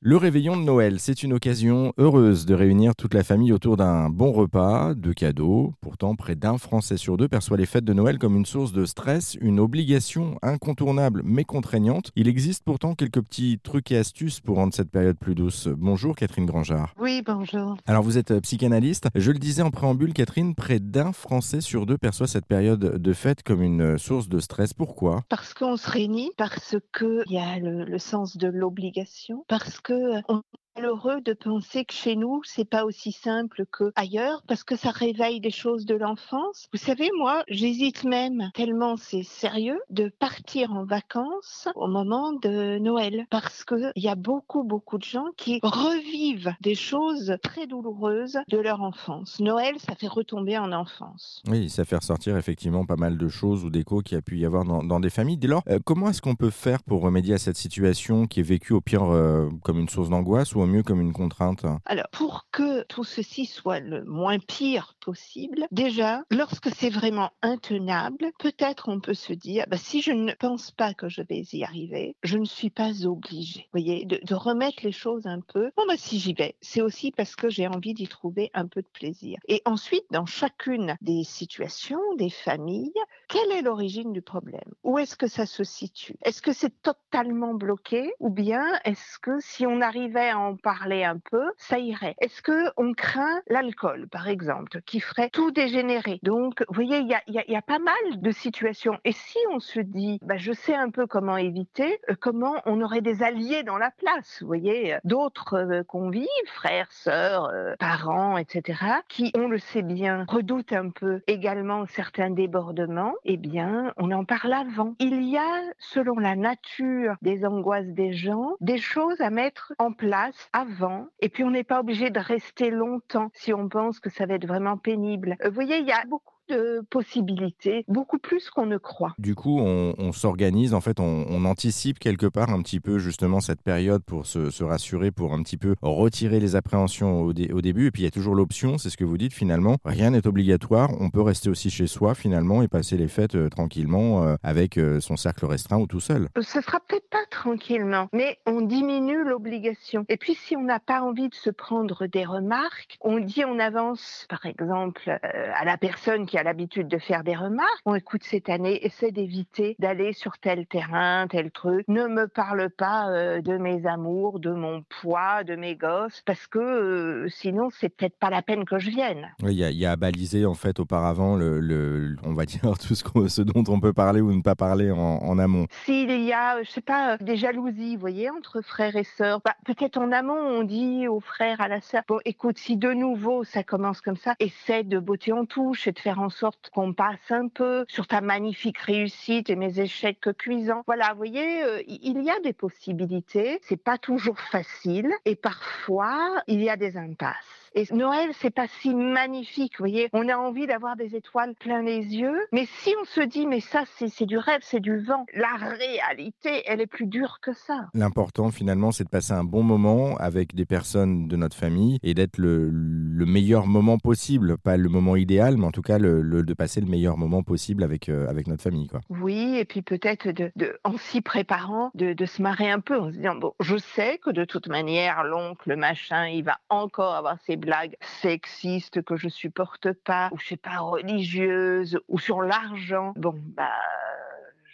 Le réveillon de Noël, c'est une occasion heureuse de réunir toute la famille autour d'un bon repas, de cadeaux. Pourtant, près d'un Français sur deux perçoit les fêtes de Noël comme une source de stress, une obligation incontournable mais contraignante. Il existe pourtant quelques petits trucs et astuces pour rendre cette période plus douce. Bonjour Catherine Grangeard. Oui, bonjour. Alors vous êtes euh, psychanalyste. Je le disais en préambule, Catherine, près d'un Français sur deux perçoit cette période de fête comme une source de stress. Pourquoi? Parce qu'on se réunit, parce qu'il y a le, le sens de l'obligation, parce que on malheureux de penser que chez nous, c'est pas aussi simple que ailleurs parce que ça réveille des choses de l'enfance. Vous savez, moi, j'hésite même tellement c'est sérieux de partir en vacances au moment de Noël parce que il y a beaucoup, beaucoup de gens qui revivent des choses très douloureuses de leur enfance. Noël, ça fait retomber en enfance. Oui, ça fait ressortir effectivement pas mal de choses ou d'échos qu'il y a pu y avoir dans, des familles. Dès lors, euh, comment est-ce qu'on peut faire pour remédier à cette situation qui est vécue au pire euh, comme une source d'angoisse ou mieux comme une contrainte Alors, pour que tout ceci soit le moins pire possible, déjà, lorsque c'est vraiment intenable, peut-être on peut se dire, bah, si je ne pense pas que je vais y arriver, je ne suis pas obligée. Vous voyez, de, de remettre les choses un peu. Bon, bah, si j'y vais, c'est aussi parce que j'ai envie d'y trouver un peu de plaisir. Et ensuite, dans chacune des situations, des familles, quelle est l'origine du problème? Où est-ce que ça se situe? Est-ce que c'est totalement bloqué ou bien est-ce que si on arrivait à en parler un peu, ça irait? Est-ce que on craint l'alcool, par exemple, qui ferait tout dégénérer? Donc, vous voyez, il y a, y, a, y a, pas mal de situations. Et si on se dit, bah, je sais un peu comment éviter, euh, comment on aurait des alliés dans la place, vous voyez, d'autres euh, convives, frères, sœurs, euh, parents, etc., qui, on le sait bien, redoutent un peu également certains débordements eh bien, on en parle avant. Il y a, selon la nature des angoisses des gens, des choses à mettre en place avant. Et puis, on n'est pas obligé de rester longtemps si on pense que ça va être vraiment pénible. Vous voyez, il y a beaucoup de possibilités, beaucoup plus qu'on ne croit. Du coup, on, on s'organise, en fait, on, on, anticipe quelque part un petit peu justement cette période pour se, se rassurer, pour un petit peu retirer les appréhensions au, dé, au, début. Et puis il y a toujours l'option, c'est ce que vous dites finalement, rien n'est obligatoire, on peut rester aussi chez soi finalement et passer les fêtes euh, tranquillement euh, avec euh, son cercle restreint ou tout seul. Ce sera peut-être pas tranquillement, mais on diminue l'obligation. Et puis si on n'a pas envie de se prendre des remarques, on dit on avance par exemple à la personne qui a l'habitude de faire des remarques. Bon, écoute, cette année, essaie d'éviter d'aller sur tel terrain, tel truc. Ne me parle pas euh, de mes amours, de mon poids, de mes gosses, parce que euh, sinon, c'est peut-être pas la peine que je vienne. Oui, il y, y, a à baliser, en fait, auparavant, le, le on va dire, tout ce, ce, dont on peut parler ou ne pas parler en, en amont. S'il y a, je sais pas, des jalousies, vous voyez, entre frères et sœurs, bah, peut-être en amont, on dit aux frères, à la sœur, bon, écoute, si de nouveau ça commence comme ça, essaie de botter en touche et de faire en sorte qu'on passe un peu sur ta magnifique réussite et mes échecs cuisants. Voilà, vous voyez, euh, il y a des possibilités. C'est pas toujours facile et parfois il y a des impasses. Et Noël, c'est pas si magnifique, vous voyez. On a envie d'avoir des étoiles plein les yeux, mais si on se dit, mais ça, c'est du rêve, c'est du vent, la réalité, elle est plus dure que ça. L'important, finalement, c'est de passer un bon moment avec des personnes de notre famille et d'être le, le, meilleur moment possible. Pas le moment idéal, mais en tout cas, le, le, de passer le meilleur moment possible avec, euh, avec notre famille, quoi. Oui, et puis peut-être de, de, en s'y préparant, de, de se marrer un peu en se disant, bon, je sais que de toute manière, l'oncle, machin, il va encore avoir ses blagues sexistes que je supporte pas, ou je sais pas, religieuses, ou sur l'argent. Bon, bah,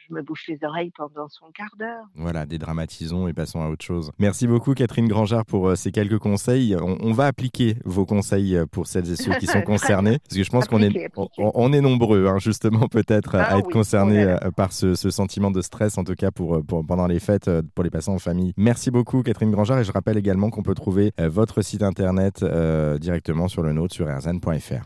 je me bouche les oreilles pendant son quart d'heure. Voilà, dédramatisons et passons à autre chose. Merci beaucoup Catherine Grangeard pour euh, ces quelques conseils. On, on, va appliquer vos conseils euh, pour celles et ceux qui sont concernés, parce que je pense qu'on est, on, on, est nombreux, hein, justement peut-être ah, à être oui, concernés euh, par ce, ce, sentiment de stress, en tout cas pour, pour, pendant les fêtes, pour les passants en famille. Merci beaucoup Catherine Grangeard et je rappelle également qu'on peut trouver votre site internet euh, directement sur le nôtre sur erzan.fr.